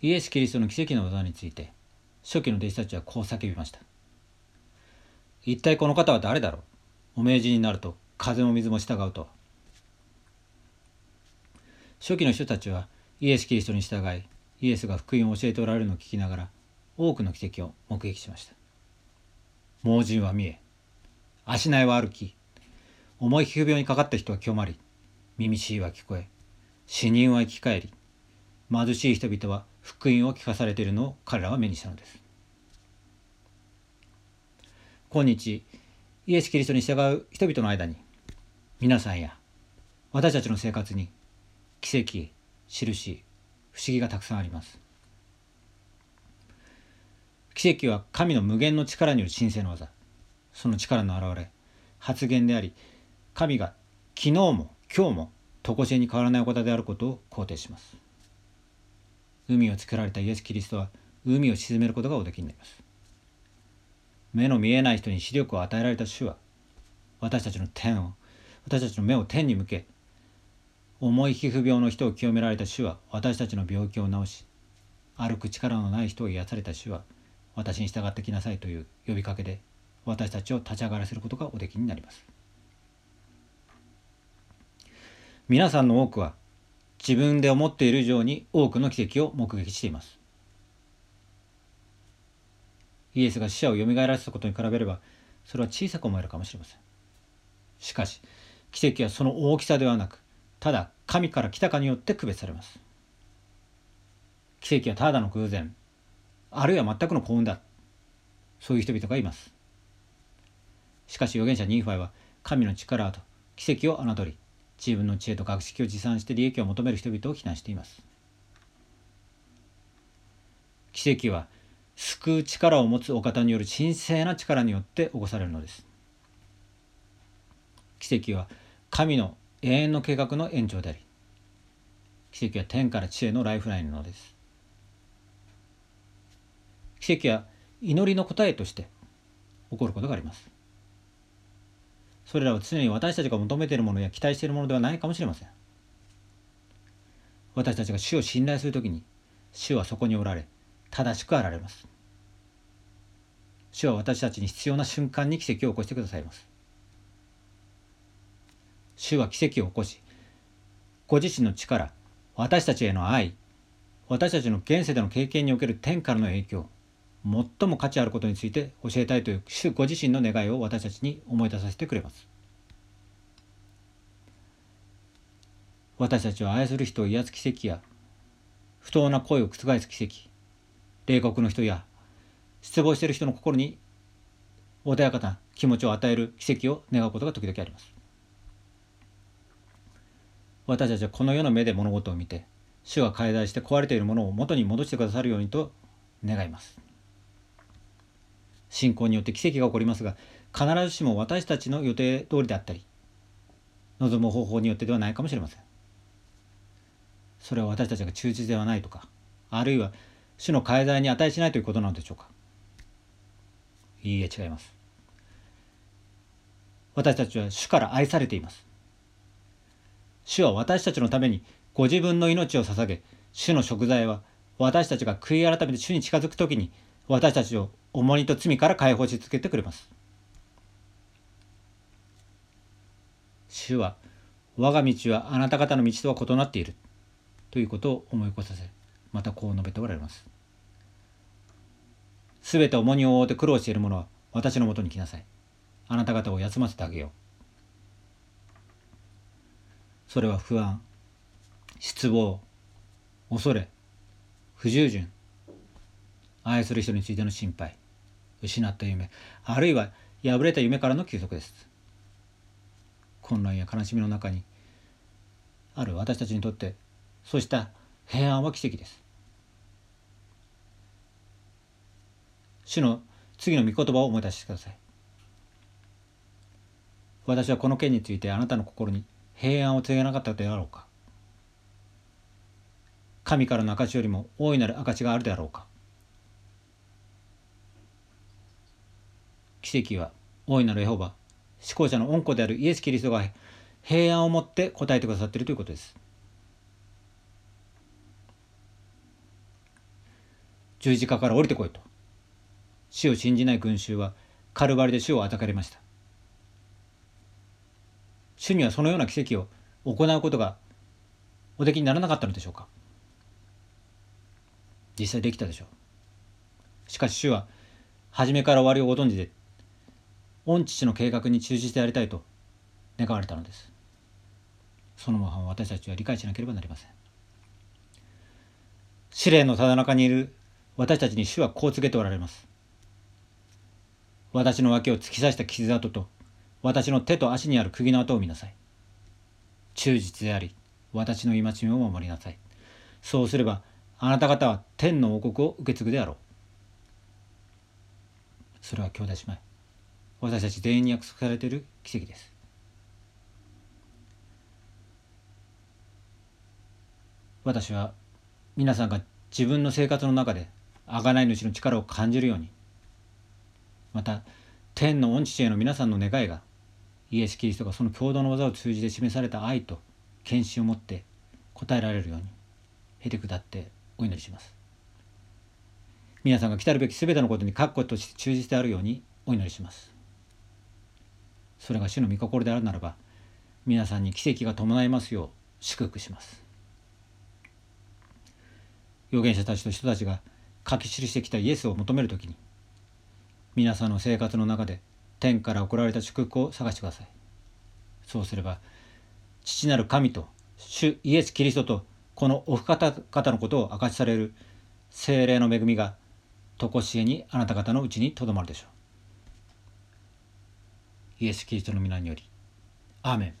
イエス・キリストの奇跡の技について初期の弟子たちはこう叫びました。一体この方は誰だろう？お命じになると風も水も従うと。初期の人たちはイエス・キリストに従いイエスが福音を教えておられるのを聞きながら多くの奇跡を目撃しました。盲人は見え足苗は歩き重い皮膚病にかかった人は清まり耳しいは聞こえ死人は生き返り貧しい人々は福音を聞かされているのを彼らは目にしたのです。今日イエス・キリストに従う人々の間に皆さんや私たちの生活に奇跡印不思議がたくさんあります。奇跡は神の無限の力による神聖の技。その力の現れ発言であり神が昨日も今日も常しえに変わらないお方であることを肯定します。海を作られたイエス・キリストは海を沈めることがおできになります。目の見えない人に視力を与えられた主は私たちの天を私たちの目を天に向け重い皮膚病の人を清められた主は私たちの病気を治し歩く力のない人を癒された主は私に従ってきなさいという呼びかけで私たちを立ち上がらせることがおできになります。皆さんの多くは自分で思っている以上に多くの奇跡を目撃しています。イエスが死者を蘇らせたことに比べればそれは小さく思えるかもしれません。しかし奇跡はその大きさではなくただ神から来たかによって区別されます。奇跡はただの偶然あるいは全くの幸運だそういう人々がいます。しかし預言者ニーファイは神の力と奇跡を侮り自分の知恵と学識を持参して利益を求める人々を非難しています。奇跡は救う力を持つお方による神聖な力によって起こされるのです。奇跡は神の永遠の計画の延長であり奇跡は天から地へのライフラインなのです。奇跡は祈りの答えとして起こることがあります。それらは常に私たちが求めているものや期待しているものではないかもしれません。私たちが主を信頼するときに主はそこにおられ正しくあられます。主は私たちに必要な瞬間に奇跡を起こしてくださいます。主は奇跡を起こしご自身の力私たちへの愛私たちの現世での経験における天からの影響最も価値あることについて教えたいという主ご自身の願いを私たちに思い出させてくれます。私たちは愛する人を癒す奇跡や不当な声を覆す奇跡冷酷の人や失望している人の心に穏やかな気持ちを与える奇跡を願うことが時々あります。私たちはこの世の目で物事を見て主が介在して壊れているものを元に戻してくださるようにと願います。信仰によって奇跡が起こりますが必ずしも私たちの予定通りであったり望む方法によってではないかもしれません。それは私たちが忠実ではないとかあるいは主の介在に値しないということなのでしょうか。いいえ違います。私たちは主から愛されています。主は私たちのためにご自分の命を捧げ、主の食材は私たちが悔い改めて主に近づくときに私たちを重荷と罪から解放し続けてくれます。主は我が道はあなた方の道とは異なっているということを思い起こさせ、またこう述べておられます。すべて重荷を負って苦労している者は私のもとに来なさい。あなた方を休ませてあげよう。それは不安失望恐れ不従順愛する人についての心配失った夢あるいは破れた夢からの休息です。混乱や悲しみの中にある私たちにとってそうした平安は奇跡です。主の次の御言葉を思い出してください。私はこの件についてあなたの心に平安を告げなかったであろうか。神からの証よりも大いなる証があるであろうか。奇跡は大いなるエホバ思考者の恩子であるイエス・キリストが平安を持って答えてくださっているということです。十字架から降りてこいと。死を信じない群衆はカルバリで死をあたかれました。主にはそのような奇跡を行うことがおできにならなかったのでしょうか。実際できたでしょう。しかし主は初めから終わりをご存知で御父の計画に忠実でありたいと願われたのです。その模範を私たちは理解しなければなりません。試練のただ中にいる私たちに主はこう告げておられます。私の脇を突き刺した傷跡と私の手と足にある釘の跡を見なさい。忠実であり私の戒めを守りなさい。そうすればあなた方は天の王国を受け継ぐであろう。それは兄弟姉妹。私たち全員に約束されている奇跡です。私は皆さんが自分の生活の中で贖い主の力を感じるようにまた天の御父への皆さんの願いがイエス・キリストがその共同の技を通じて示された愛と献身を持って応えられるようにへて下ってお祈りします。皆さんが来たるべき全てのことに確固として忠実であるようにお祈りします。それが主の御心であるならば皆さんに奇跡が伴いますよう祝福します。預言者たちと人たちが書き記してきたイエスを求めるときに皆さんの生活の中で天から送られた祝福を探してください。そうすれば父なる神と主イエス・キリストとこのお二方のことを明かしされる精霊の恵みが常しえにあなた方のうちにとどまるでしょう。イエス・キリストの皆により。アーメン。